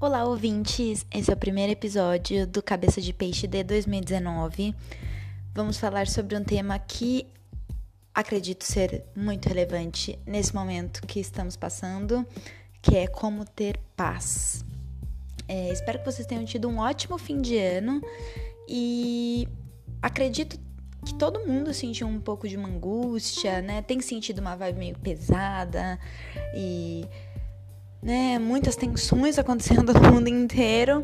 Olá, ouvintes! Esse é o primeiro episódio do Cabeça de Peixe de 2019. Vamos falar sobre um tema que acredito ser muito relevante nesse momento que estamos passando, que é como ter paz. É, espero que vocês tenham tido um ótimo fim de ano e acredito que todo mundo sentiu um pouco de uma angústia, né? Tem sentido uma vibe meio pesada e né, muitas tensões acontecendo no mundo inteiro.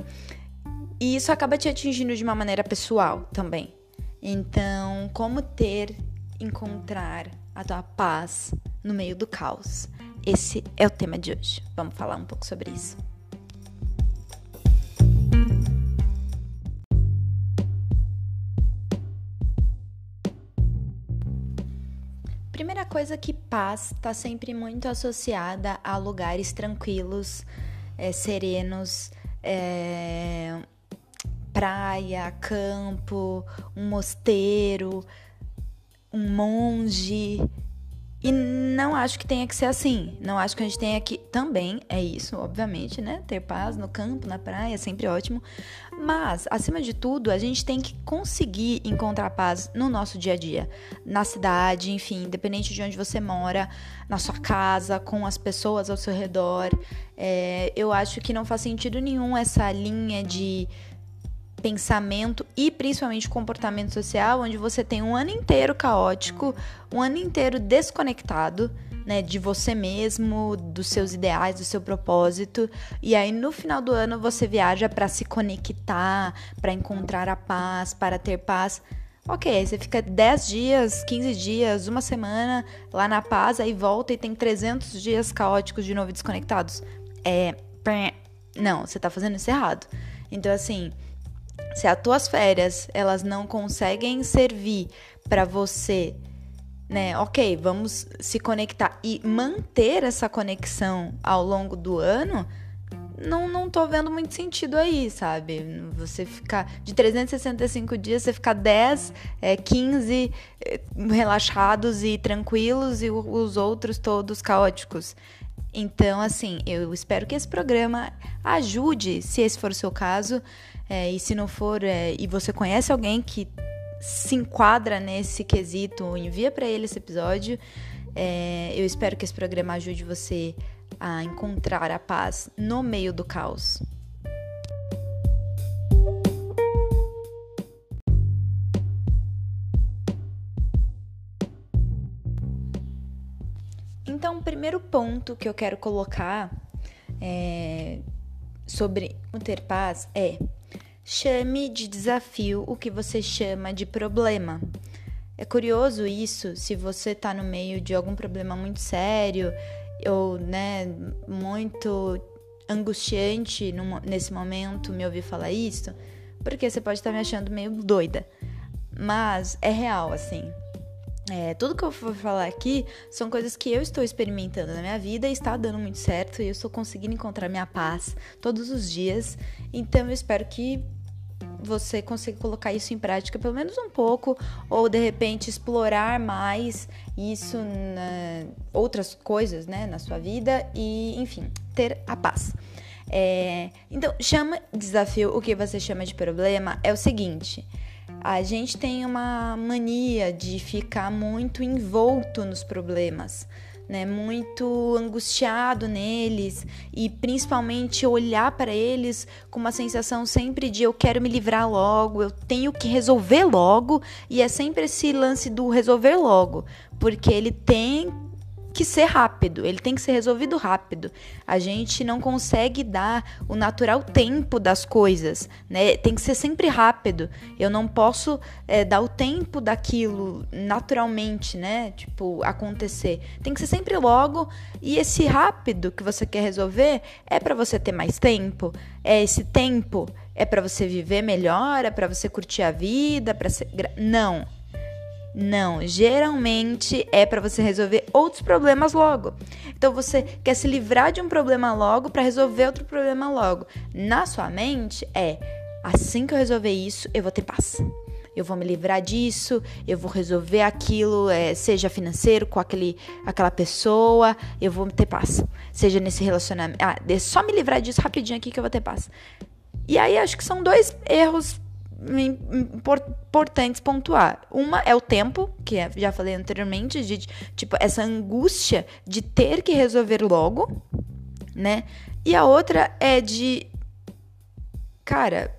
E isso acaba te atingindo de uma maneira pessoal também. Então, como ter, encontrar a tua paz no meio do caos? Esse é o tema de hoje. Vamos falar um pouco sobre isso. Coisa que paz está sempre muito associada a lugares tranquilos, é, serenos, é, praia, campo, um mosteiro, um monge, e não acho que tenha que ser assim. Não acho que a gente tenha que. Também é isso, obviamente, né? Ter paz no campo, na praia, é sempre ótimo. Mas, acima de tudo, a gente tem que conseguir encontrar paz no nosso dia a dia. Na cidade, enfim, independente de onde você mora, na sua casa, com as pessoas ao seu redor. É, eu acho que não faz sentido nenhum essa linha de pensamento e principalmente comportamento social, onde você tem um ano inteiro caótico, um ano inteiro desconectado, né, de você mesmo, dos seus ideais, do seu propósito, e aí no final do ano você viaja para se conectar, para encontrar a paz, para ter paz. Ok, você fica 10 dias, 15 dias, uma semana lá na paz, aí volta e tem 300 dias caóticos de novo desconectados. É. Não, você tá fazendo isso errado. Então, assim, se as tuas férias elas não conseguem servir para você, né? Ok, vamos se conectar e manter essa conexão ao longo do ano. Não, não tô vendo muito sentido aí, sabe? Você ficar de 365 dias, você ficar 10, é, 15 é, relaxados e tranquilos e os outros todos caóticos. Então, assim, eu espero que esse programa ajude, se esse for o seu caso, é, e se não for, é, e você conhece alguém que se enquadra nesse quesito, envia para ele esse episódio. É, eu espero que esse programa ajude você a encontrar a paz no meio do caos. O primeiro ponto que eu quero colocar é, sobre ter paz é Chame de desafio o que você chama de problema. É curioso isso, se você está no meio de algum problema muito sério ou, né, muito angustiante nesse momento me ouvir falar isso, porque você pode estar tá me achando meio doida. Mas é real, assim. É, tudo que eu vou falar aqui são coisas que eu estou experimentando na minha vida e está dando muito certo e eu estou conseguindo encontrar minha paz todos os dias. Então eu espero que você consegue colocar isso em prática pelo menos um pouco, ou de repente explorar mais isso na outras coisas, né, na sua vida e, enfim, ter a paz. É, então, chama desafio, o que você chama de problema é o seguinte: a gente tem uma mania de ficar muito envolto nos problemas né, muito angustiado neles e principalmente olhar para eles com uma sensação sempre de eu quero me livrar logo, eu tenho que resolver logo, e é sempre esse lance do resolver logo, porque ele tem que ser rápido, ele tem que ser resolvido rápido. A gente não consegue dar o natural tempo das coisas, né? Tem que ser sempre rápido. Eu não posso é, dar o tempo daquilo naturalmente, né? Tipo, acontecer. Tem que ser sempre logo. E esse rápido que você quer resolver é para você ter mais tempo. É esse tempo é para você viver melhor, é para você curtir a vida, para ser... não não, geralmente é para você resolver outros problemas logo. Então você quer se livrar de um problema logo para resolver outro problema logo. Na sua mente é assim que eu resolver isso, eu vou ter paz. eu vou me livrar disso, eu vou resolver aquilo, é, seja financeiro com aquele, aquela pessoa, eu vou ter paz. Seja nesse relacionamento. Ah, é só me livrar disso rapidinho aqui que eu vou ter paz. E aí acho que são dois erros importantes pontuar. Uma é o tempo, que é, já falei anteriormente, de tipo essa angústia de ter que resolver logo, né? E a outra é de cara,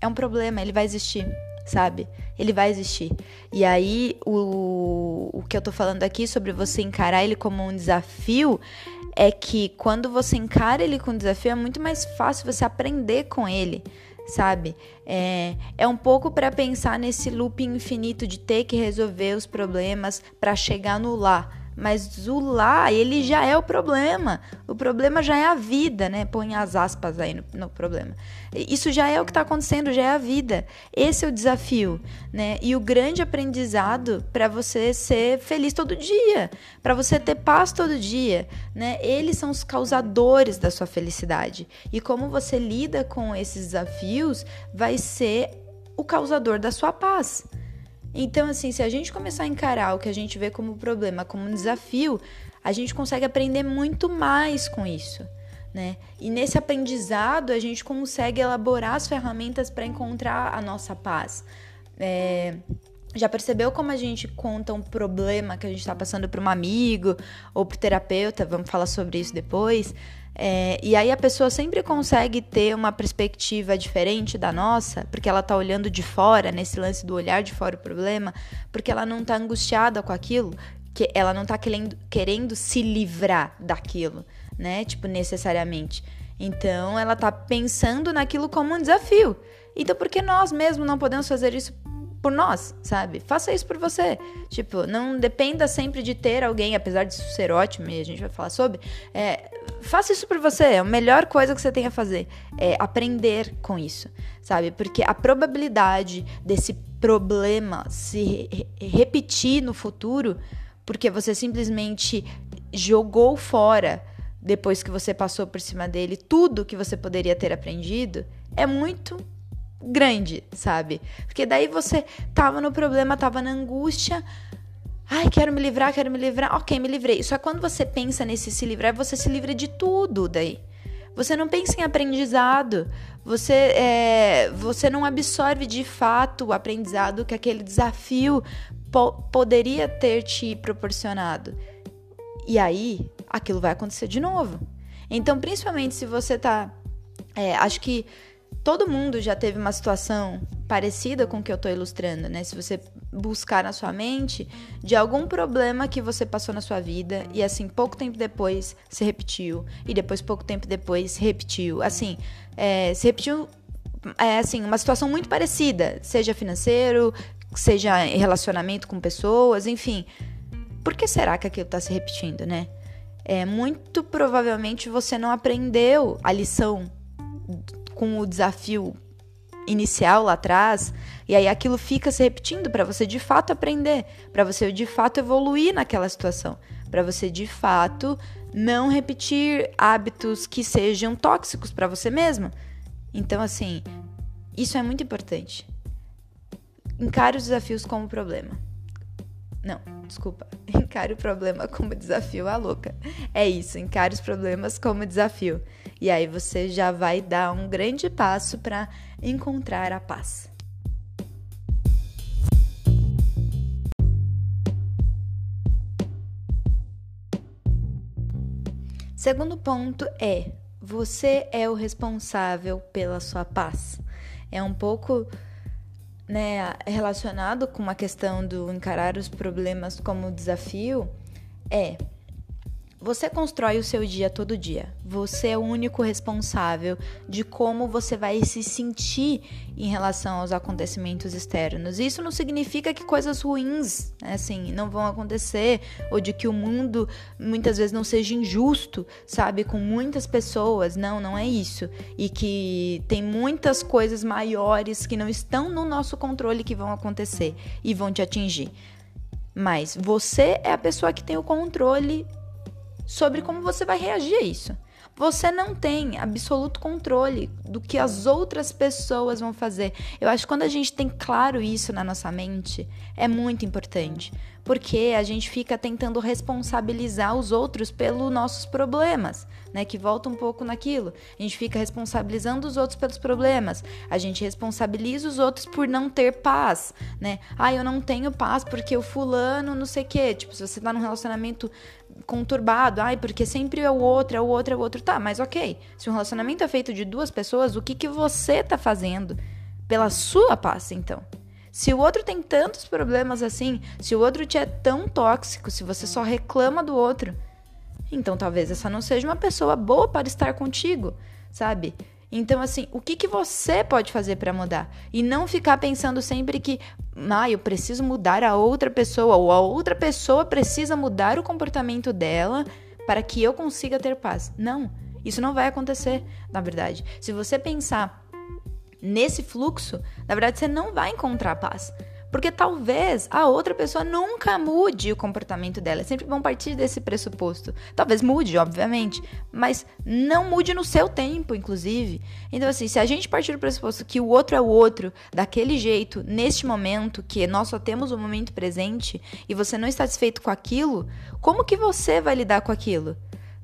é um problema, ele vai existir, sabe? Ele vai existir. E aí, o, o que eu tô falando aqui sobre você encarar ele como um desafio é que quando você encara ele com desafio, é muito mais fácil você aprender com ele sabe? É, é um pouco para pensar nesse loop infinito de ter que resolver os problemas para chegar no lá. Mas o lá, ele já é o problema. O problema já é a vida, né? Põe as aspas aí no, no problema. Isso já é o que está acontecendo, já é a vida. Esse é o desafio, né? E o grande aprendizado para você ser feliz todo dia, para você ter paz todo dia, né? Eles são os causadores da sua felicidade. E como você lida com esses desafios vai ser o causador da sua paz. Então, assim, se a gente começar a encarar o que a gente vê como problema, como um desafio, a gente consegue aprender muito mais com isso. Né? E nesse aprendizado a gente consegue elaborar as ferramentas para encontrar a nossa paz. É, já percebeu como a gente conta um problema que a gente está passando para um amigo ou para terapeuta? Vamos falar sobre isso depois. É, e aí a pessoa sempre consegue ter uma perspectiva diferente da nossa, porque ela tá olhando de fora, nesse lance do olhar de fora o problema, porque ela não tá angustiada com aquilo, que ela não tá querendo, querendo se livrar daquilo, né? Tipo, necessariamente. Então ela tá pensando naquilo como um desafio. Então por que nós mesmos não podemos fazer isso por nós, sabe? Faça isso por você. Tipo, não dependa sempre de ter alguém, apesar disso ser ótimo e a gente vai falar sobre. É, faça isso por você. É a melhor coisa que você tem a fazer. É aprender com isso, sabe? Porque a probabilidade desse problema se re repetir no futuro, porque você simplesmente jogou fora depois que você passou por cima dele tudo que você poderia ter aprendido, é muito grande, sabe? Porque daí você tava no problema, tava na angústia. Ai, quero me livrar, quero me livrar. Ok, me livrei. Só que quando você pensa nesse se livrar, você se livra de tudo daí. Você não pensa em aprendizado. Você, é, você não absorve de fato o aprendizado que aquele desafio po poderia ter te proporcionado. E aí, aquilo vai acontecer de novo. Então, principalmente se você tá. É, acho que todo mundo já teve uma situação parecida com o que eu estou ilustrando, né? Se você buscar na sua mente de algum problema que você passou na sua vida e assim pouco tempo depois se repetiu e depois pouco tempo depois se repetiu, assim, é, se repetiu, é, assim, uma situação muito parecida, seja financeiro, seja em relacionamento com pessoas, enfim. Por que será que aquilo está se repetindo, né? É, muito provavelmente você não aprendeu a lição com o desafio inicial lá atrás, e aí aquilo fica se repetindo para você de fato aprender, para você de fato evoluir naquela situação, para você de fato não repetir hábitos que sejam tóxicos para você mesmo. Então, assim, isso é muito importante. Encare os desafios como problema. Não, desculpa. Encare o problema como desafio, a louca. É isso, encare os problemas como desafio. E aí você já vai dar um grande passo para encontrar a paz. Segundo ponto é: você é o responsável pela sua paz. É um pouco né, relacionado com a questão do encarar os problemas como desafio. É você constrói o seu dia todo dia. Você é o único responsável de como você vai se sentir em relação aos acontecimentos externos. Isso não significa que coisas ruins, né, assim, não vão acontecer ou de que o mundo muitas vezes não seja injusto, sabe, com muitas pessoas. Não, não é isso. E que tem muitas coisas maiores que não estão no nosso controle que vão acontecer e vão te atingir. Mas você é a pessoa que tem o controle sobre como você vai reagir a isso. Você não tem absoluto controle do que as outras pessoas vão fazer. Eu acho que quando a gente tem claro isso na nossa mente, é muito importante. Porque a gente fica tentando responsabilizar os outros pelos nossos problemas, né? Que volta um pouco naquilo. A gente fica responsabilizando os outros pelos problemas. A gente responsabiliza os outros por não ter paz, né? Ah, eu não tenho paz porque o fulano não sei o quê. Tipo, se você tá num relacionamento conturbado, ai, porque sempre é o outro, é o outro, é o outro. Tá, mas ok. Se um relacionamento é feito de duas pessoas, o que, que você tá fazendo pela sua paz, então? Se o outro tem tantos problemas assim, se o outro te é tão tóxico, se você só reclama do outro, então talvez essa não seja uma pessoa boa para estar contigo, sabe? Então, assim, o que, que você pode fazer para mudar? E não ficar pensando sempre que, ah, eu preciso mudar a outra pessoa, ou a outra pessoa precisa mudar o comportamento dela para que eu consiga ter paz. Não, isso não vai acontecer, na verdade. Se você pensar nesse fluxo, na verdade você não vai encontrar paz. Porque talvez a outra pessoa nunca mude o comportamento dela. Sempre bom partir desse pressuposto. Talvez mude, obviamente, mas não mude no seu tempo, inclusive. Então, assim, se a gente partir do pressuposto que o outro é o outro, daquele jeito, neste momento, que nós só temos o momento presente, e você não está satisfeito com aquilo, como que você vai lidar com aquilo?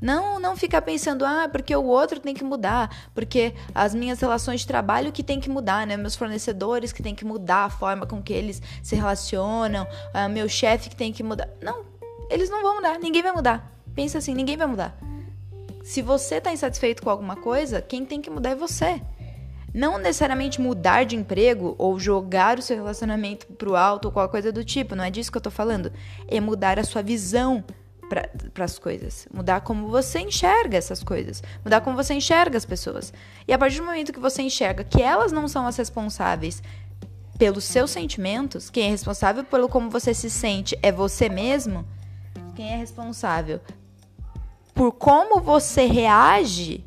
Não, não ficar pensando, ah, porque o outro tem que mudar, porque as minhas relações de trabalho que tem que mudar, né? Meus fornecedores que tem que mudar a forma com que eles se relacionam, ah, meu chefe que tem que mudar. Não, eles não vão mudar, ninguém vai mudar. Pensa assim, ninguém vai mudar. Se você está insatisfeito com alguma coisa, quem tem que mudar é você. Não necessariamente mudar de emprego ou jogar o seu relacionamento pro alto ou qualquer coisa do tipo, não é disso que eu tô falando. É mudar a sua visão para as coisas, mudar como você enxerga essas coisas, mudar como você enxerga as pessoas. E a partir do momento que você enxerga que elas não são as responsáveis pelos seus sentimentos, quem é responsável pelo como você se sente é você mesmo, quem é responsável por como você reage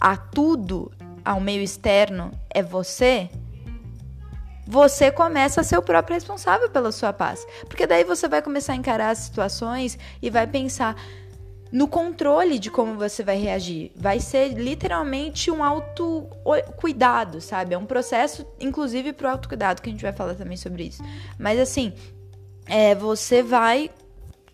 a tudo, ao meio externo, é você você começa a ser o próprio responsável pela sua paz. Porque daí você vai começar a encarar as situações e vai pensar no controle de como você vai reagir. Vai ser literalmente um autocuidado, sabe? É um processo, inclusive, pro autocuidado, que a gente vai falar também sobre isso. Mas assim, é, você vai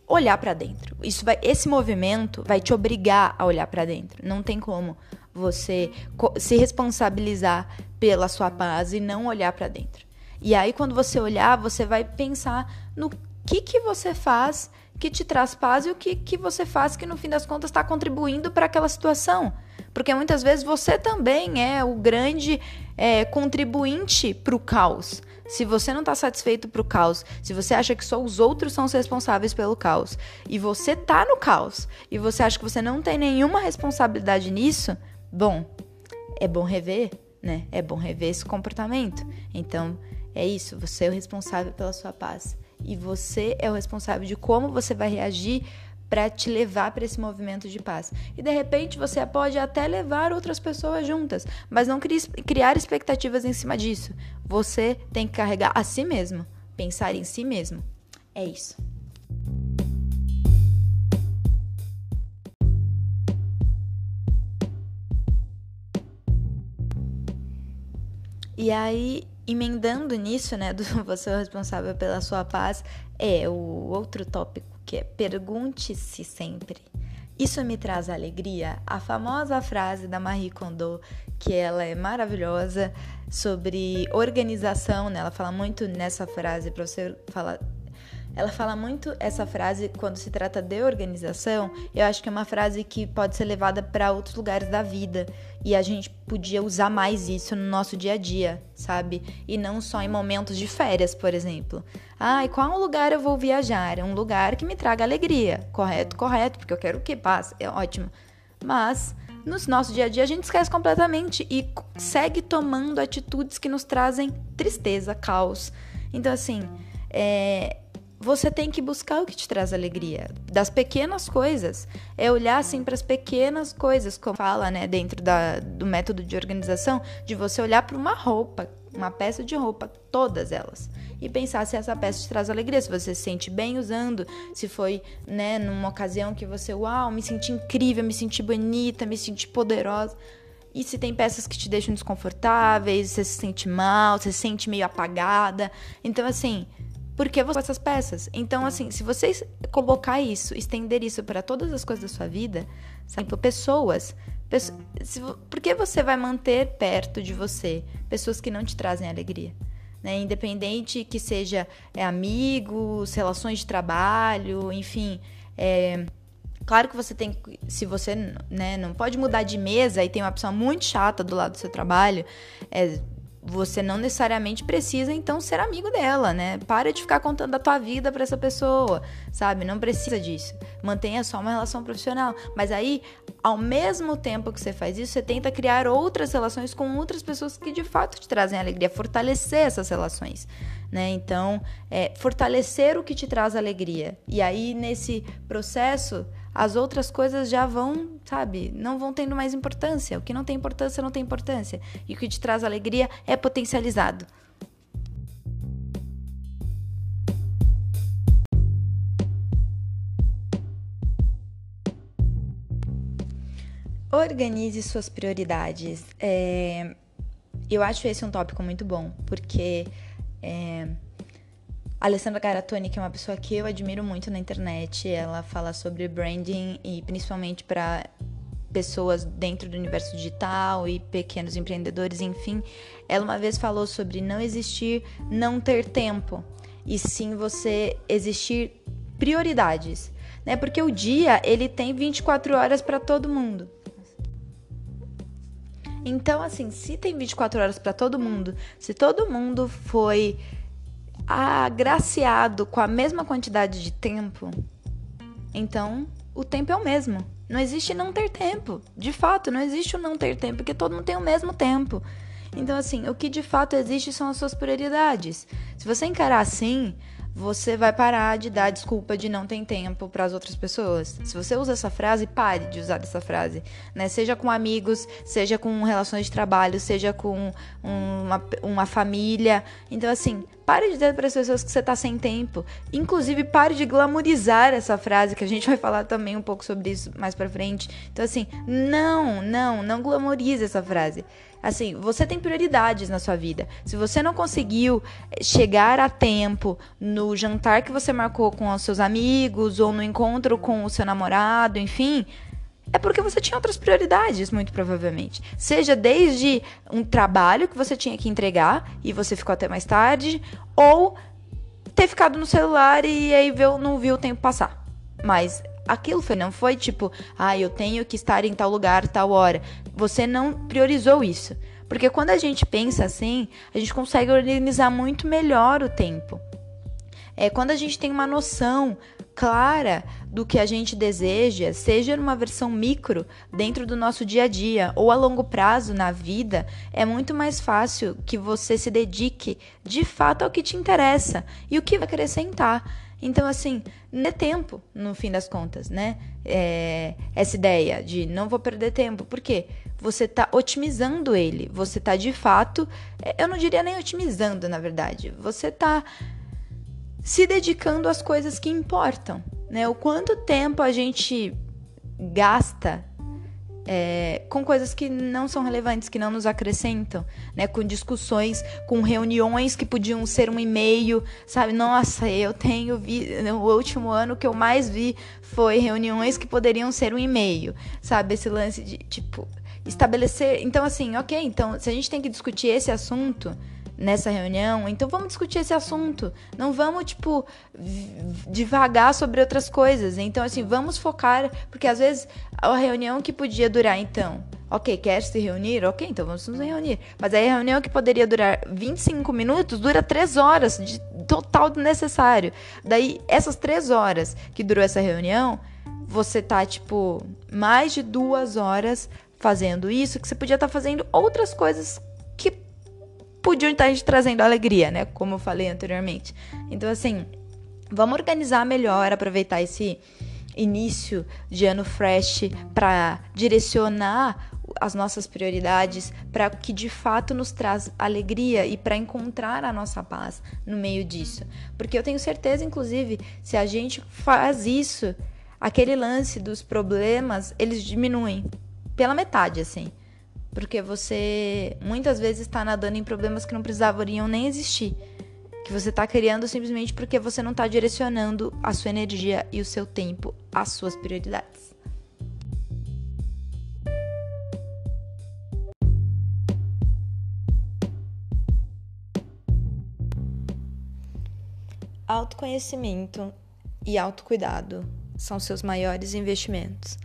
olhar para dentro. Isso vai, esse movimento vai te obrigar a olhar para dentro. Não tem como você se responsabilizar pela sua paz e não olhar para dentro. E aí quando você olhar, você vai pensar no que que você faz que te traz paz e o que que você faz que no fim das contas está contribuindo para aquela situação. Porque muitas vezes você também é o grande é, contribuinte para o caos. Se você não está satisfeito para o caos, se você acha que só os outros são os responsáveis pelo caos, e você tá no caos, e você acha que você não tem nenhuma responsabilidade nisso, Bom, é bom rever, né? É bom rever esse comportamento. Então, é isso, você é o responsável pela sua paz. E você é o responsável de como você vai reagir para te levar para esse movimento de paz. E de repente você pode até levar outras pessoas juntas, mas não criar expectativas em cima disso. Você tem que carregar a si mesmo, pensar em si mesmo. É isso. E aí, emendando nisso, né, do você é responsável pela sua paz, é o outro tópico que é pergunte-se sempre. Isso me traz alegria? A famosa frase da Marie Kondo, que ela é maravilhosa sobre organização, né? Ela fala muito nessa frase para você falar ela fala muito essa frase quando se trata de organização. Eu acho que é uma frase que pode ser levada para outros lugares da vida e a gente podia usar mais isso no nosso dia a dia, sabe? E não só em momentos de férias, por exemplo. Ah, e qual lugar eu vou viajar? Um lugar que me traga alegria. Correto, correto, porque eu quero que passe. É ótimo. Mas no nosso dia a dia a gente esquece completamente e segue tomando atitudes que nos trazem tristeza, caos. Então, assim, é, você tem que buscar o que te traz alegria, das pequenas coisas. É olhar assim para as pequenas coisas, como fala, né, dentro da, do método de organização, de você olhar para uma roupa, uma peça de roupa, todas elas, e pensar se essa peça te traz alegria, se você se sente bem usando, se foi, né, numa ocasião que você, uau, me senti incrível, me senti bonita, me senti poderosa. E se tem peças que te deixam desconfortáveis, você se sente mal, você se sente meio apagada. Então, assim, por que você essas peças? Então, assim, se você colocar isso, estender isso para todas as coisas da sua vida, sabe, pessoas, pessoas se, por que você vai manter perto de você pessoas que não te trazem alegria? Né? Independente que seja é, amigos, relações de trabalho, enfim, é, Claro que você tem, se você né, não pode mudar de mesa e tem uma pessoa muito chata do lado do seu trabalho, é, você não necessariamente precisa então ser amigo dela, né? Para de ficar contando a tua vida para essa pessoa, sabe? Não precisa disso. Mantenha só uma relação profissional. Mas aí, ao mesmo tempo que você faz isso, você tenta criar outras relações com outras pessoas que de fato te trazem alegria, fortalecer essas relações, né? Então, é, fortalecer o que te traz alegria. E aí, nesse processo, as outras coisas já vão, sabe, não vão tendo mais importância. O que não tem importância, não tem importância. E o que te traz alegria é potencializado. Organize suas prioridades. É, eu acho esse um tópico muito bom, porque é, Alessandra Garatoni, que é uma pessoa que eu admiro muito na internet, ela fala sobre branding e principalmente para pessoas dentro do universo digital e pequenos empreendedores, enfim. Ela uma vez falou sobre não existir não ter tempo, e sim você existir prioridades, né? Porque o dia, ele tem 24 horas para todo mundo. Então, assim, se tem 24 horas para todo mundo, se todo mundo foi agraciado com a mesma quantidade de tempo, então o tempo é o mesmo. Não existe não ter tempo. De fato, não existe o não ter tempo, porque todo mundo tem o mesmo tempo. Então, assim, o que de fato existe são as suas prioridades. Se você encarar assim, você vai parar de dar desculpa de não ter tempo para as outras pessoas. Se você usa essa frase, pare de usar essa frase, né? Seja com amigos, seja com relações de trabalho, seja com uma, uma família. Então, assim, pare de dizer para as pessoas que você está sem tempo. Inclusive, pare de glamorizar essa frase, que a gente vai falar também um pouco sobre isso mais para frente. Então, assim, não, não, não glamorize essa frase. Assim, você tem prioridades na sua vida. Se você não conseguiu eh, chegar a tempo no jantar que você marcou com os seus amigos ou no encontro com o seu namorado, enfim, é porque você tinha outras prioridades, muito provavelmente. Seja desde um trabalho que você tinha que entregar e você ficou até mais tarde, ou ter ficado no celular e aí não viu o tempo passar. Mas aquilo foi, não foi tipo, ah, eu tenho que estar em tal lugar, tal hora. Você não priorizou isso. Porque quando a gente pensa assim, a gente consegue organizar muito melhor o tempo. É quando a gente tem uma noção clara do que a gente deseja, seja numa versão micro dentro do nosso dia a dia ou a longo prazo na vida, é muito mais fácil que você se dedique de fato ao que te interessa e o que vai acrescentar. Então, assim, não é tempo, no fim das contas, né? É, essa ideia de não vou perder tempo. Por quê? Você está otimizando ele. Você está de fato. É, eu não diria nem otimizando, na verdade. Você está se dedicando às coisas que importam, né? O quanto tempo a gente gasta é, com coisas que não são relevantes, que não nos acrescentam, né? Com discussões, com reuniões que podiam ser um e-mail, sabe? Nossa, eu tenho vi, o último ano que eu mais vi foi reuniões que poderiam ser um e-mail, sabe? Esse lance de tipo estabelecer. Então, assim, ok, então se a gente tem que discutir esse assunto nessa reunião, então vamos discutir esse assunto. Não vamos, tipo, devagar sobre outras coisas. Então, assim, vamos focar, porque às vezes a reunião que podia durar, então, ok, quer se reunir? Ok, então vamos nos reunir. Mas aí a reunião que poderia durar 25 minutos dura 3 horas de total necessário. Daí, essas 3 horas que durou essa reunião, você tá, tipo, mais de duas horas fazendo isso, que você podia estar tá fazendo outras coisas podiam estar te trazendo alegria, né? Como eu falei anteriormente. Então, assim, Vamos organizar melhor, aproveitar esse início de ano fresh para direcionar as nossas prioridades para que de fato nos traz alegria e para encontrar a nossa paz no meio disso. Porque eu tenho certeza, inclusive, se a gente faz isso, aquele lance dos problemas, eles diminuem pela metade, assim. Porque você muitas vezes está nadando em problemas que não precisariam nem existir. Que você está criando simplesmente porque você não está direcionando a sua energia e o seu tempo às suas prioridades. Autoconhecimento e autocuidado são seus maiores investimentos.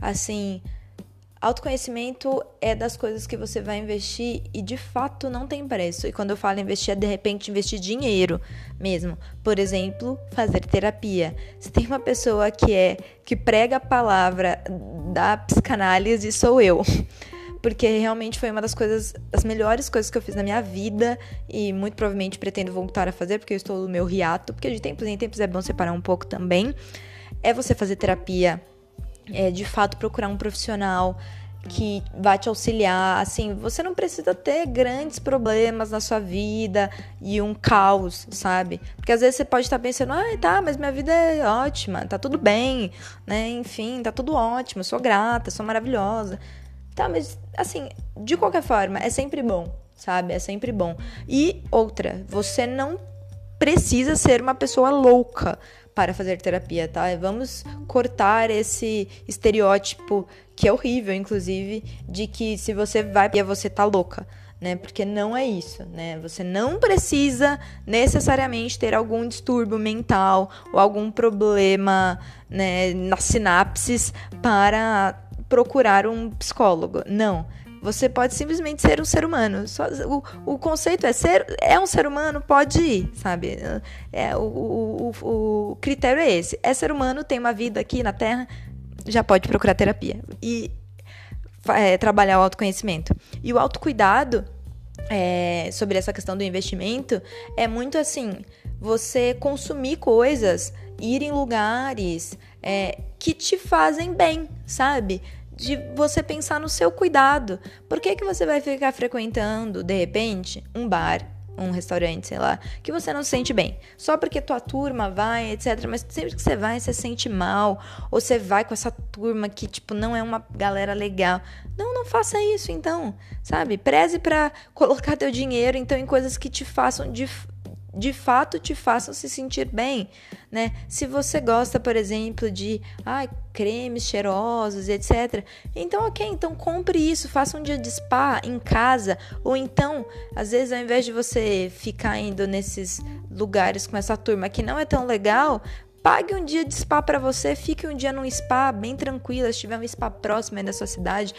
Assim, autoconhecimento é das coisas que você vai investir e de fato não tem preço. E quando eu falo investir, é de repente investir dinheiro mesmo. Por exemplo, fazer terapia. Se tem uma pessoa que é que prega a palavra da psicanálise, sou eu porque realmente foi uma das coisas, as melhores coisas que eu fiz na minha vida e muito provavelmente pretendo voltar a fazer porque eu estou no meu hiato, porque de tempos em tempos é bom separar um pouco também. É você fazer terapia, é de fato procurar um profissional que vai te auxiliar. Assim, você não precisa ter grandes problemas na sua vida e um caos, sabe? Porque às vezes você pode estar pensando, ah, tá, mas minha vida é ótima, tá tudo bem, né? Enfim, tá tudo ótimo, sou grata, sou maravilhosa. Tá, mas assim, de qualquer forma, é sempre bom, sabe? É sempre bom. E outra, você não precisa ser uma pessoa louca para fazer terapia, tá? Vamos cortar esse estereótipo que é horrível, inclusive, de que se você vai você tá louca, né? Porque não é isso, né? Você não precisa necessariamente ter algum distúrbio mental ou algum problema, né, nas sinapses para procurar um psicólogo. Não. Você pode simplesmente ser um ser humano. Só, o, o conceito é ser é um ser humano, pode ir, sabe? É, o, o, o critério é esse. É ser humano, tem uma vida aqui na Terra, já pode procurar terapia. E é, trabalhar o autoconhecimento. E o autocuidado, é, sobre essa questão do investimento, é muito assim: você consumir coisas, ir em lugares é, que te fazem bem, sabe? De você pensar no seu cuidado. Por que, que você vai ficar frequentando, de repente, um bar, um restaurante, sei lá, que você não se sente bem? Só porque tua turma vai, etc. Mas sempre que você vai, você se sente mal. Ou você vai com essa turma que, tipo, não é uma galera legal. Não, não faça isso, então. Sabe? Preze para colocar teu dinheiro, então, em coisas que te façam de de fato te façam se sentir bem, né? Se você gosta, por exemplo, de ai, cremes cheirosos, etc. Então, ok, então compre isso, faça um dia de spa em casa, ou então, às vezes, ao invés de você ficar indo nesses lugares com essa turma que não é tão legal, Pague um dia de spa para você, fique um dia num spa bem tranquilo, se tiver um spa próximo aí da sua cidade,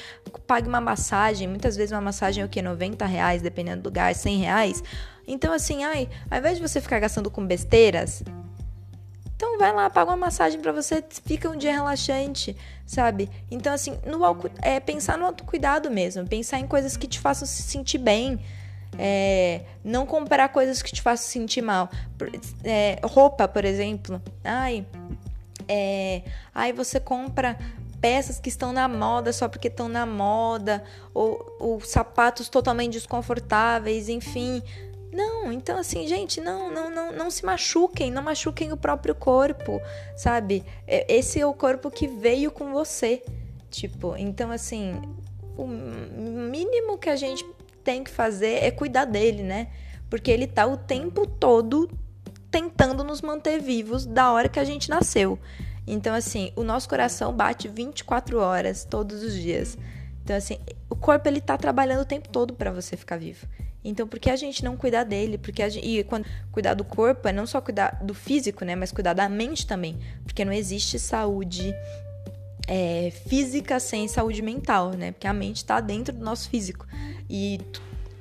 pague uma massagem, muitas vezes uma massagem é o que? 90 reais, dependendo do lugar, 100 reais. Então, assim, ai, ao invés de você ficar gastando com besteiras, então vai lá, paga uma massagem para você, fica um dia relaxante, sabe? Então, assim, no é pensar no autocuidado mesmo, pensar em coisas que te façam se sentir bem. É, não comprar coisas que te façam sentir mal. É, roupa, por exemplo. Ai, é, ai, você compra peças que estão na moda só porque estão na moda, ou, ou sapatos totalmente desconfortáveis, enfim. Não, então assim, gente, não, não, não, não se machuquem, não machuquem o próprio corpo, sabe? É, esse é o corpo que veio com você. Tipo, então assim, o mínimo que a gente tem que fazer é cuidar dele, né? Porque ele tá o tempo todo tentando nos manter vivos da hora que a gente nasceu. Então, assim, o nosso coração bate 24 horas todos os dias. Então, assim, o corpo ele tá trabalhando o tempo todo para você ficar vivo. Então, por que a gente não cuidar dele? Porque gente, e quando cuidar do corpo é não só cuidar do físico, né, mas cuidar da mente também, porque não existe saúde é, física sem saúde mental, né? Porque a mente está dentro do nosso físico e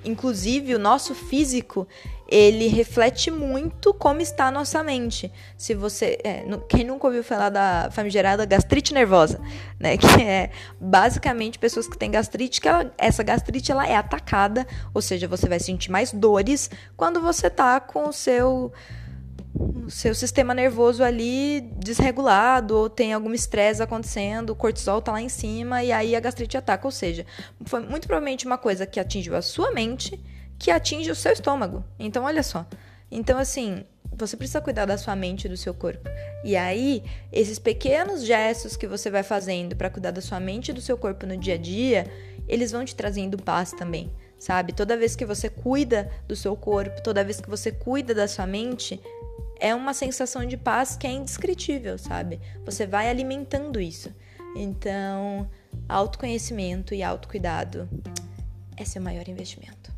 inclusive o nosso físico ele reflete muito como está a nossa mente. Se você, é, quem nunca ouviu falar da famigerada gastrite nervosa, né, que é basicamente pessoas que têm gastrite, que ela, essa gastrite ela é atacada, ou seja, você vai sentir mais dores quando você tá com o seu seu sistema nervoso ali desregulado, ou tem algum estresse acontecendo, o cortisol tá lá em cima e aí a gastrite ataca. Ou seja, foi muito provavelmente uma coisa que atingiu a sua mente, que atinge o seu estômago. Então, olha só. Então, assim, você precisa cuidar da sua mente e do seu corpo. E aí, esses pequenos gestos que você vai fazendo para cuidar da sua mente e do seu corpo no dia a dia, eles vão te trazendo paz também, sabe? Toda vez que você cuida do seu corpo, toda vez que você cuida da sua mente, é uma sensação de paz que é indescritível, sabe? Você vai alimentando isso. Então, autoconhecimento e autocuidado é seu maior investimento.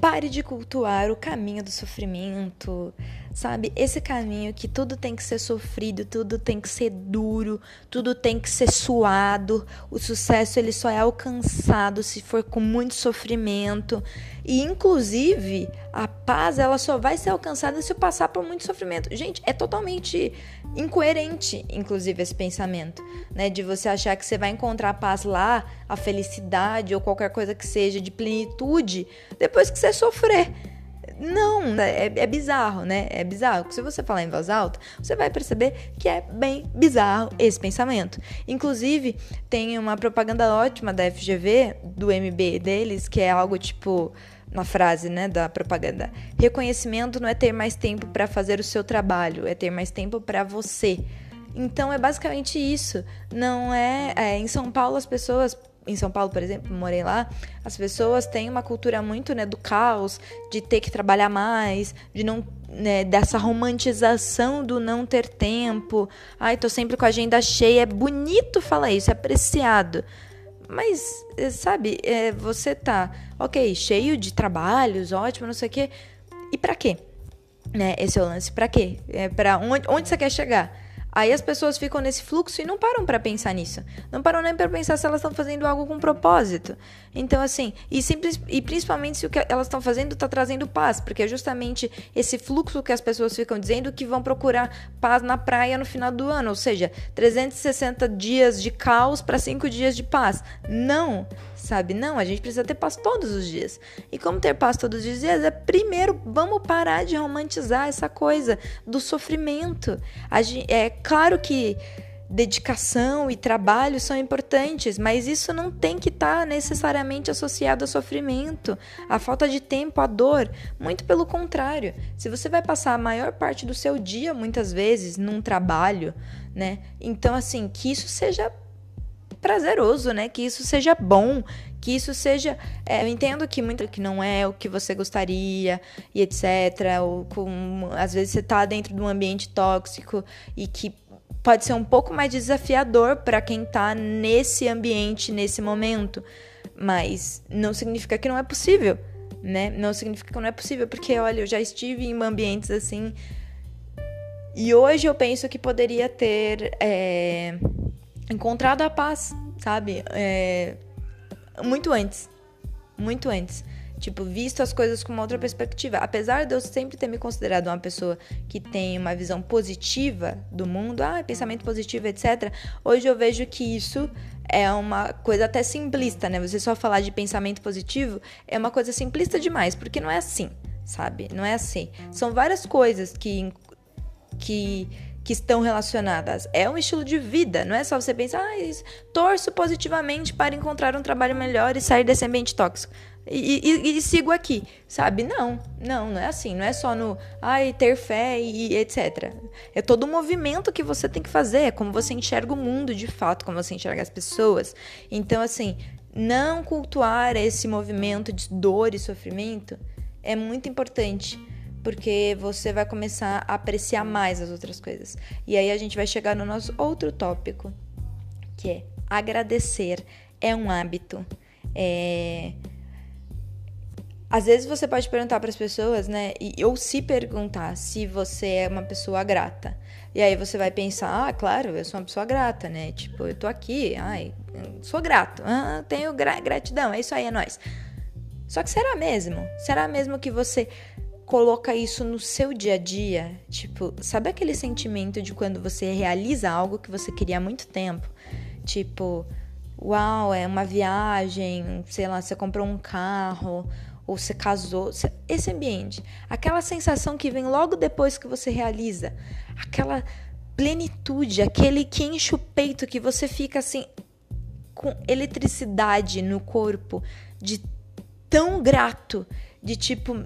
Pare de cultuar o caminho do sofrimento, sabe? Esse caminho que tudo tem que ser sofrido, tudo tem que ser duro, tudo tem que ser suado. O sucesso ele só é alcançado se for com muito sofrimento. E inclusive, a paz ela só vai ser alcançada se eu passar por muito sofrimento. Gente, é totalmente incoerente, inclusive esse pensamento, né, de você achar que você vai encontrar a paz lá, a felicidade ou qualquer coisa que seja de plenitude depois que você sofrer. Não, né, é, é, bizarro, né? É bizarro. Se você falar em voz alta, você vai perceber que é bem bizarro esse pensamento. Inclusive, tem uma propaganda ótima da FGV, do MB deles, que é algo tipo na frase, né, da propaganda. Reconhecimento não é ter mais tempo para fazer o seu trabalho, é ter mais tempo para você. Então é basicamente isso. Não é, é em São Paulo as pessoas em São Paulo, por exemplo, morei lá, as pessoas têm uma cultura muito, né, do caos, de ter que trabalhar mais, de não, né, dessa romantização do não ter tempo. Ai, tô sempre com a agenda cheia. É bonito falar isso, é apreciado. Mas, eh, sabe, é, você tá, ok, cheio de trabalhos, ótimo, não sei o quê. E para quê? Né, esse é o lance. Para quê? É para onde, onde você quer chegar? Aí as pessoas ficam nesse fluxo e não param para pensar nisso. Não param nem para pensar se elas estão fazendo algo com propósito. Então, assim, e, simples, e principalmente se o que elas estão fazendo está trazendo paz, porque é justamente esse fluxo que as pessoas ficam dizendo que vão procurar paz na praia no final do ano. Ou seja, 360 dias de caos para 5 dias de paz. Não! Sabe? Não, a gente precisa ter paz todos os dias. E como ter paz todos os dias? É primeiro, vamos parar de romantizar essa coisa do sofrimento. Gente, é claro que dedicação e trabalho são importantes, mas isso não tem que estar tá necessariamente associado a sofrimento, a falta de tempo, a dor. Muito pelo contrário. Se você vai passar a maior parte do seu dia, muitas vezes, num trabalho, né? Então, assim, que isso seja prazeroso, né? Que isso seja bom, que isso seja. É, eu entendo que muito que não é o que você gostaria e etc. Ou com, às vezes você tá dentro de um ambiente tóxico e que pode ser um pouco mais desafiador para quem tá nesse ambiente, nesse momento. Mas não significa que não é possível, né? Não significa que não é possível, porque olha, eu já estive em ambientes assim. E hoje eu penso que poderia ter. É encontrado a paz, sabe? É, muito antes. Muito antes. Tipo, visto as coisas com uma outra perspectiva. Apesar de eu sempre ter me considerado uma pessoa que tem uma visão positiva do mundo, ah, pensamento positivo, etc. Hoje eu vejo que isso é uma coisa até simplista, né? Você só falar de pensamento positivo é uma coisa simplista demais, porque não é assim, sabe? Não é assim. São várias coisas que que que estão relacionadas. É um estilo de vida, não é só você pensar, ah, torço positivamente para encontrar um trabalho melhor e sair desse ambiente tóxico. E, e, e, sigo aqui, sabe? Não, não, não é assim. Não é só no, ai, ter fé e, e etc. É todo um movimento que você tem que fazer. É como você enxerga o mundo de fato, como você enxerga as pessoas. Então, assim, não cultuar esse movimento de dor e sofrimento é muito importante porque você vai começar a apreciar mais as outras coisas. E aí a gente vai chegar no nosso outro tópico, que é agradecer é um hábito. É... Às vezes você pode perguntar para as pessoas, né? E, ou se perguntar se você é uma pessoa grata. E aí você vai pensar, ah, claro, eu sou uma pessoa grata, né? Tipo, eu tô aqui, ai, sou grato, ah, tenho gra gratidão, é isso aí, é nóis. Só que será mesmo? Será mesmo que você coloca isso no seu dia a dia, tipo, sabe aquele sentimento de quando você realiza algo que você queria há muito tempo? Tipo, uau, é uma viagem, sei lá, você comprou um carro, ou você casou, esse ambiente, aquela sensação que vem logo depois que você realiza, aquela plenitude, aquele que enche o peito que você fica assim com eletricidade no corpo, de tão grato, de tipo,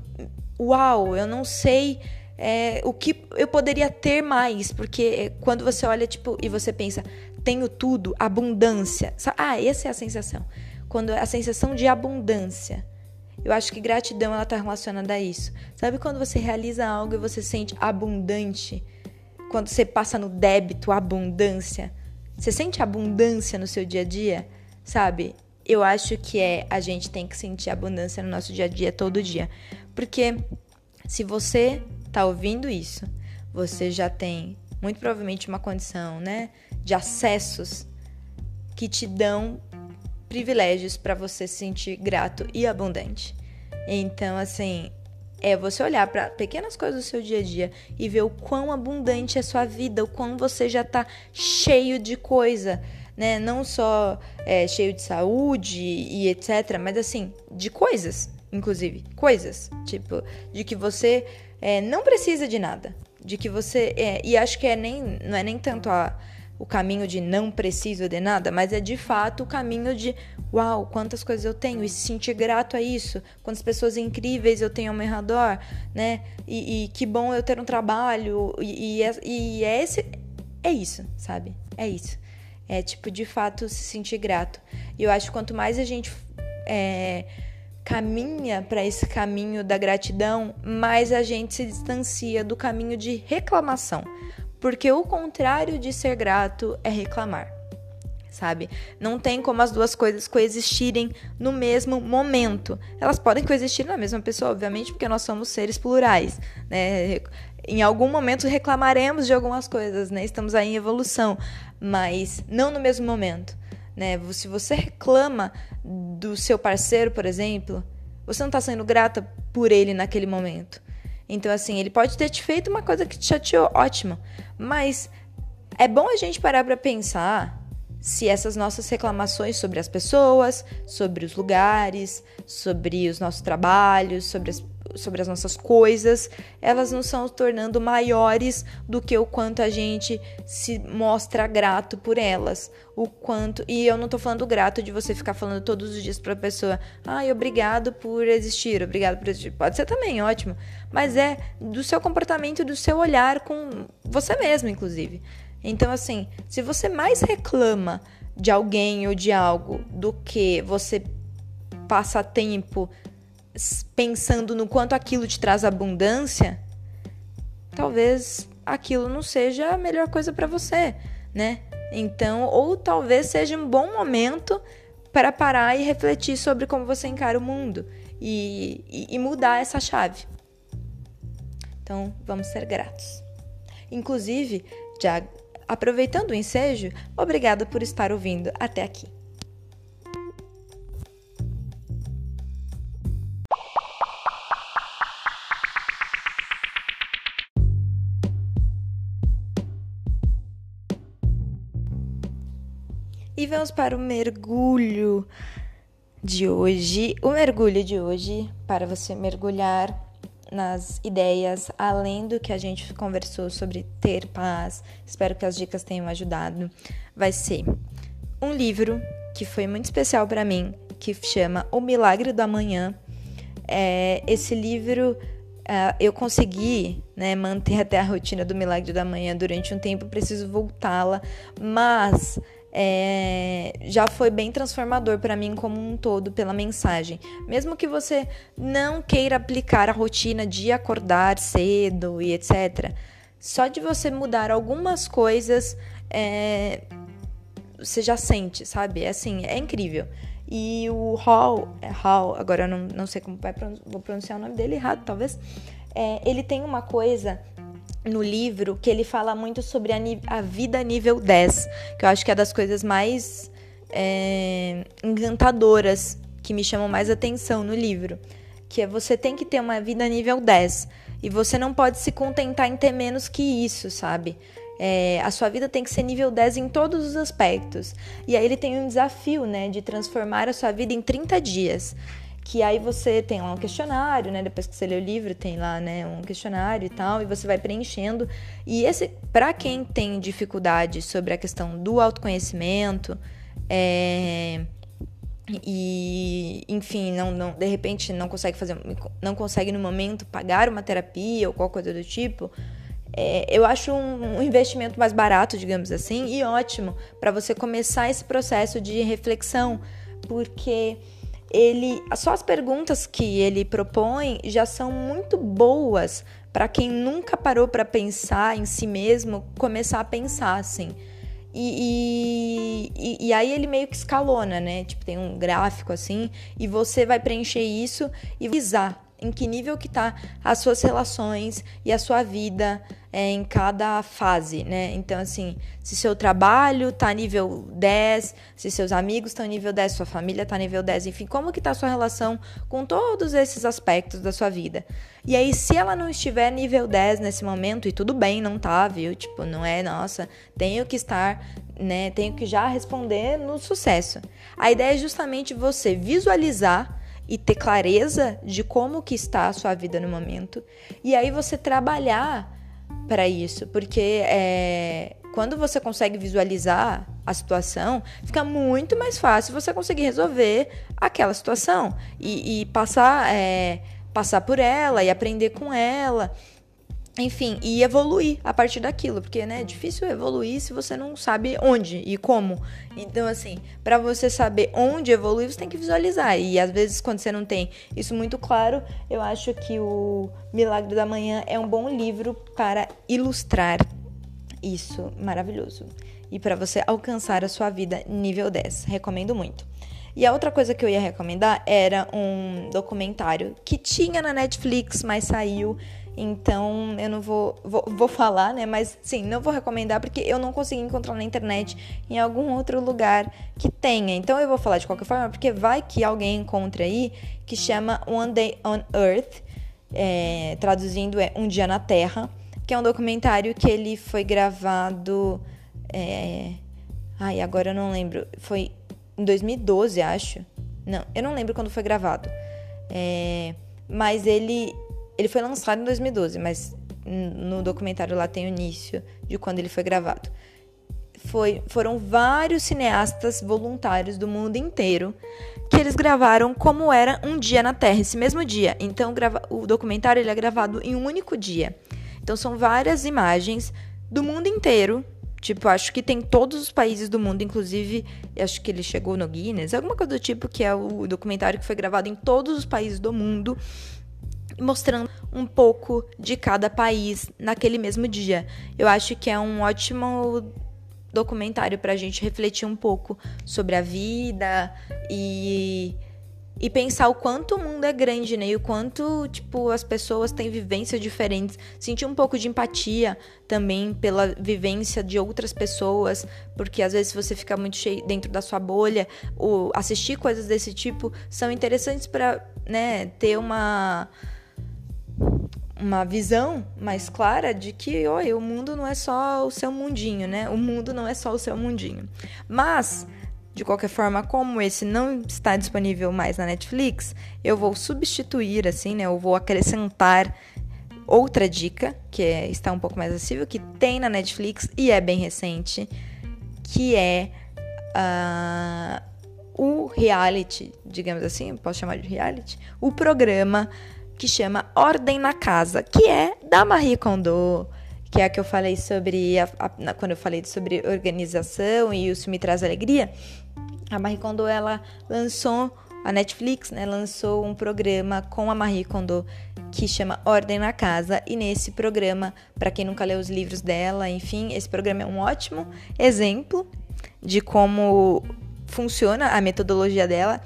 uau, eu não sei é, o que eu poderia ter mais, porque quando você olha tipo e você pensa, tenho tudo, abundância, ah, essa é a sensação, quando a sensação de abundância eu acho que gratidão ela tá relacionada a isso. Sabe quando você realiza algo e você sente abundante? Quando você passa no débito, abundância. Você sente abundância no seu dia a dia? Sabe? Eu acho que é a gente tem que sentir abundância no nosso dia a dia todo dia. Porque se você tá ouvindo isso, você já tem muito provavelmente uma condição, né, de acessos que te dão privilégios para você se sentir grato e abundante. Então, assim, é você olhar para pequenas coisas do seu dia a dia e ver o quão abundante é a sua vida, o quão você já tá cheio de coisa, né? Não só é, cheio de saúde e etc, mas assim, de coisas, inclusive, coisas, tipo, de que você é, não precisa de nada, de que você é, e acho que é nem não é nem tanto a o caminho de não preciso de nada, mas é de fato o caminho de uau, quantas coisas eu tenho e se sentir grato a isso, quantas pessoas incríveis eu tenho ao meu redor, né? E, e que bom eu ter um trabalho e, e, é, e é esse é isso, sabe? É isso. É tipo de fato se sentir grato. E eu acho que quanto mais a gente é, caminha para esse caminho da gratidão, mais a gente se distancia do caminho de reclamação porque o contrário de ser grato é reclamar. Sabe? Não tem como as duas coisas coexistirem no mesmo momento. Elas podem coexistir na mesma pessoa, obviamente, porque nós somos seres plurais, né? Em algum momento reclamaremos de algumas coisas, né? Estamos aí em evolução, mas não no mesmo momento, né? Se você reclama do seu parceiro, por exemplo, você não está sendo grata por ele naquele momento. Então, assim, ele pode ter te feito uma coisa que te chateou, ótimo. Mas é bom a gente parar para pensar se essas nossas reclamações sobre as pessoas, sobre os lugares, sobre os nossos trabalhos, sobre as, sobre as nossas coisas, elas não são tornando maiores do que o quanto a gente se mostra grato por elas. O quanto. E eu não tô falando grato de você ficar falando todos os dias pra pessoa, ai, obrigado por existir, obrigado por existir. Pode ser também, ótimo. Mas é do seu comportamento, do seu olhar com você mesmo, inclusive. Então, assim, se você mais reclama de alguém ou de algo do que você passa tempo pensando no quanto aquilo te traz abundância, talvez aquilo não seja a melhor coisa para você, né? Então, ou talvez seja um bom momento para parar e refletir sobre como você encara o mundo e, e, e mudar essa chave. Então, vamos ser gratos. Inclusive, já Aproveitando o ensejo, obrigada por estar ouvindo até aqui. E vamos para o mergulho de hoje. O mergulho de hoje, para você mergulhar nas ideias, além do que a gente conversou sobre ter paz, espero que as dicas tenham ajudado, vai ser um livro que foi muito especial para mim, que chama O Milagre do Amanhã. É, esse livro uh, eu consegui né, manter até a rotina do Milagre da Manhã durante um tempo, preciso voltá-la, mas é, já foi bem transformador para mim como um todo pela mensagem. Mesmo que você não queira aplicar a rotina de acordar cedo e etc., só de você mudar algumas coisas, é, você já sente, sabe? É assim, é incrível. E o Hall, é Hall, agora eu não, não sei como vai, vou pronunciar o nome dele errado, talvez. É, ele tem uma coisa no livro que ele fala muito sobre a, a, vida nível 10, que eu acho que é das coisas mais é, encantadoras que me chamam mais atenção no livro. Que é você tem que ter uma vida nível 10 e você não pode se contentar em ter menos que isso, sabe? É, a sua vida tem que ser nível 10 em todos os aspectos. E aí ele tem um desafio, né, de transformar a sua vida em 30 dias. Que aí você tem lá um questionário, né? Depois que você lê o livro, tem lá, né, um questionário e tal, e você vai preenchendo. E esse, para quem tem dificuldade sobre a questão do autoconhecimento, é, e enfim não, não de repente não consegue fazer não consegue no momento pagar uma terapia ou qualquer coisa do tipo é, eu acho um, um, investimento mais barato digamos assim e ótimo para você começar esse processo de reflexão porque ele só as perguntas que ele propõe já são muito boas para quem nunca parou para pensar em si mesmo começar a pensar assim e, e, e, aí ele meio que escalona, né? Tipo, tem um gráfico assim, e você vai preencher isso e visar em que nível que tá as suas relações e a sua vida é, em cada fase, né? Então, assim, se seu trabalho tá nível 10, se seus amigos estão nível 10, sua família tá nível 10, enfim, como que tá a sua relação com todos esses aspectos da sua vida. E aí, se ela não estiver nível 10 nesse momento, e tudo bem, não tá, viu? Tipo, não é, nossa, tenho que estar né, tenho que já responder no sucesso. A ideia é justamente você visualizar e ter clareza de como que está a sua vida no momento. E aí você trabalhar para isso, porque é, quando você consegue visualizar a situação, fica muito mais fácil você conseguir resolver aquela situação e, e passar é, passar por ela e aprender com ela enfim, e evoluir a partir daquilo, porque né, é difícil evoluir se você não sabe onde e como. Então, assim, para você saber onde evoluir, você tem que visualizar. E às vezes, quando você não tem isso muito claro, eu acho que o Milagre da Manhã é um bom livro para ilustrar isso maravilhoso. E para você alcançar a sua vida nível 10. Recomendo muito. E a outra coisa que eu ia recomendar era um documentário que tinha na Netflix, mas saiu então eu não vou, vou, vou falar, né? Mas sim, não vou recomendar porque eu não consegui encontrar na internet em algum outro lugar que tenha. Então eu vou falar de qualquer forma, porque vai que alguém encontre aí que chama One Day on Earth, é, traduzindo é Um Dia na Terra, que é um documentário que ele foi gravado. É... Ai, agora eu não lembro. Foi em 2012, acho. Não, eu não lembro quando foi gravado. É... Mas ele ele foi lançado em 2012, mas no documentário lá tem o início de quando ele foi gravado. Foi, foram vários cineastas voluntários do mundo inteiro que eles gravaram como era um dia na Terra, esse mesmo dia. Então, o documentário ele é gravado em um único dia. Então, são várias imagens do mundo inteiro. Tipo, acho que tem todos os países do mundo, inclusive, acho que ele chegou no Guinness, alguma coisa do tipo, que é o documentário que foi gravado em todos os países do mundo mostrando um pouco de cada país naquele mesmo dia. Eu acho que é um ótimo documentário para a gente refletir um pouco sobre a vida e, e pensar o quanto o mundo é grande, né? E o quanto, tipo, as pessoas têm vivências diferentes. Sentir um pouco de empatia também pela vivência de outras pessoas, porque às vezes você fica muito cheio dentro da sua bolha, ou assistir coisas desse tipo são interessantes para, né, ter uma uma visão mais clara de que oi, o mundo não é só o seu mundinho, né? O mundo não é só o seu mundinho. Mas, de qualquer forma, como esse não está disponível mais na Netflix, eu vou substituir, assim, né? Eu vou acrescentar outra dica, que é, está um pouco mais acessível, que tem na Netflix e é bem recente, que é uh, o reality, digamos assim, posso chamar de reality, o programa que chama Ordem na Casa, que é da Marie Kondo, que é a que eu falei sobre a, a, quando eu falei sobre organização e isso me traz alegria. A Marie Kondo ela lançou a Netflix, né, lançou um programa com a Marie Kondo que chama Ordem na Casa e nesse programa, para quem nunca leu os livros dela, enfim, esse programa é um ótimo exemplo de como funciona a metodologia dela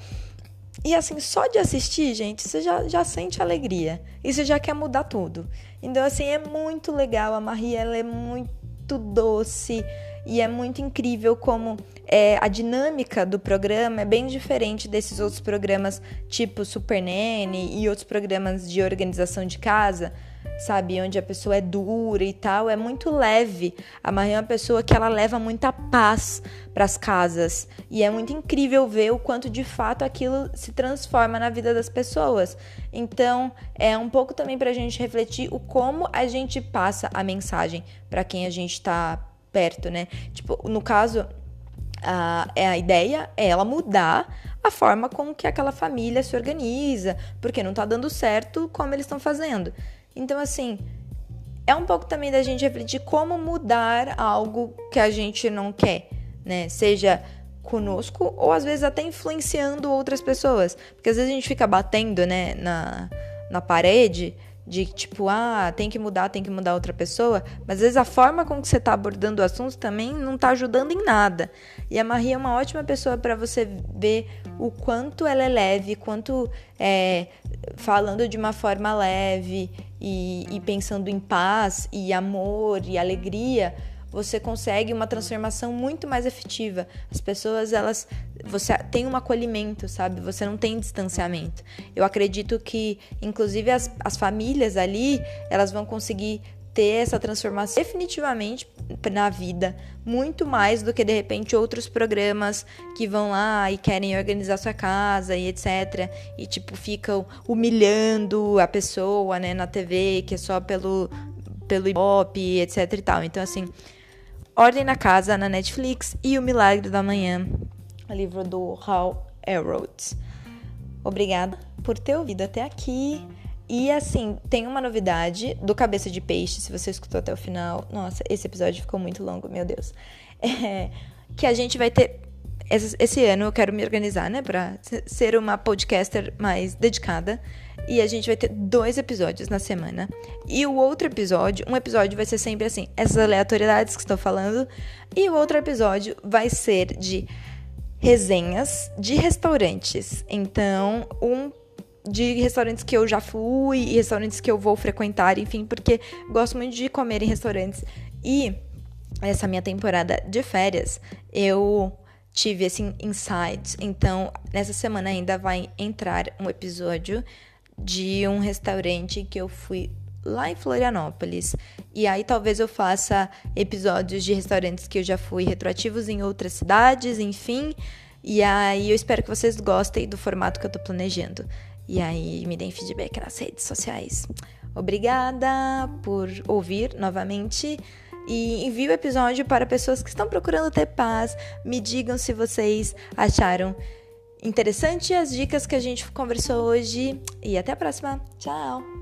e assim, só de assistir, gente, você já, já sente alegria. E você já quer mudar tudo. Então, assim, é muito legal. A Marie, ela é muito doce. E é muito incrível como é, a dinâmica do programa é bem diferente desses outros programas, tipo Super Nanny e outros programas de organização de casa. Sabe? Onde a pessoa é dura e tal, é muito leve. A Marie é uma pessoa que ela leva muita paz para as casas. E é muito incrível ver o quanto de fato aquilo se transforma na vida das pessoas. Então, é um pouco também para a gente refletir o como a gente passa a mensagem para quem a gente está perto, né? Tipo, no caso, a, é a ideia é ela mudar a forma com que aquela família se organiza, porque não tá dando certo como eles estão fazendo. Então, assim, é um pouco também da gente refletir como mudar algo que a gente não quer, né? Seja conosco ou às vezes até influenciando outras pessoas. Porque às vezes a gente fica batendo, né, na, na parede de tipo, ah, tem que mudar, tem que mudar outra pessoa, mas às vezes a forma com que você está abordando o assunto também não está ajudando em nada. E a Maria é uma ótima pessoa para você ver o quanto ela é leve, quanto é, falando de uma forma leve e, e pensando em paz e amor e alegria, você consegue uma transformação muito mais efetiva. As pessoas, elas. Você tem um acolhimento, sabe? Você não tem distanciamento. Eu acredito que, inclusive, as, as famílias ali, elas vão conseguir ter essa transformação definitivamente na vida, muito mais do que de repente outros programas que vão lá e querem organizar sua casa e etc. E tipo ficam humilhando a pessoa, né, na TV, que é só pelo pelo Ibope, etc e tal. Então assim, Ordem na Casa na Netflix e O Milagre da Manhã, o livro do Hal Elrod. Obrigada por ter ouvido até aqui. E assim, tem uma novidade do Cabeça de Peixe, se você escutou até o final. Nossa, esse episódio ficou muito longo, meu Deus. É, que a gente vai ter. Esse, ano eu quero me organizar, né, pra ser uma podcaster mais dedicada. E a gente vai ter dois episódios na semana. E o outro episódio, um episódio vai ser sempre assim, essas aleatoriedades que estou falando. E o outro episódio vai ser de resenhas de restaurantes. Então, um de restaurantes que eu já fui e restaurantes que eu vou frequentar, enfim, porque gosto muito de comer em restaurantes. E essa minha temporada de férias, eu tive assim insights. Então, nessa semana ainda vai entrar um episódio de um restaurante que eu fui lá em Florianópolis. E aí talvez eu faça episódios de restaurantes que eu já fui retroativos em outras cidades, enfim. E aí eu espero que vocês gostem do formato que eu tô planejando. E aí me deem feedback nas redes sociais. Obrigada por ouvir novamente e envie o episódio para pessoas que estão procurando ter paz. Me digam se vocês acharam interessante as dicas que a gente conversou hoje e até a próxima. Tchau.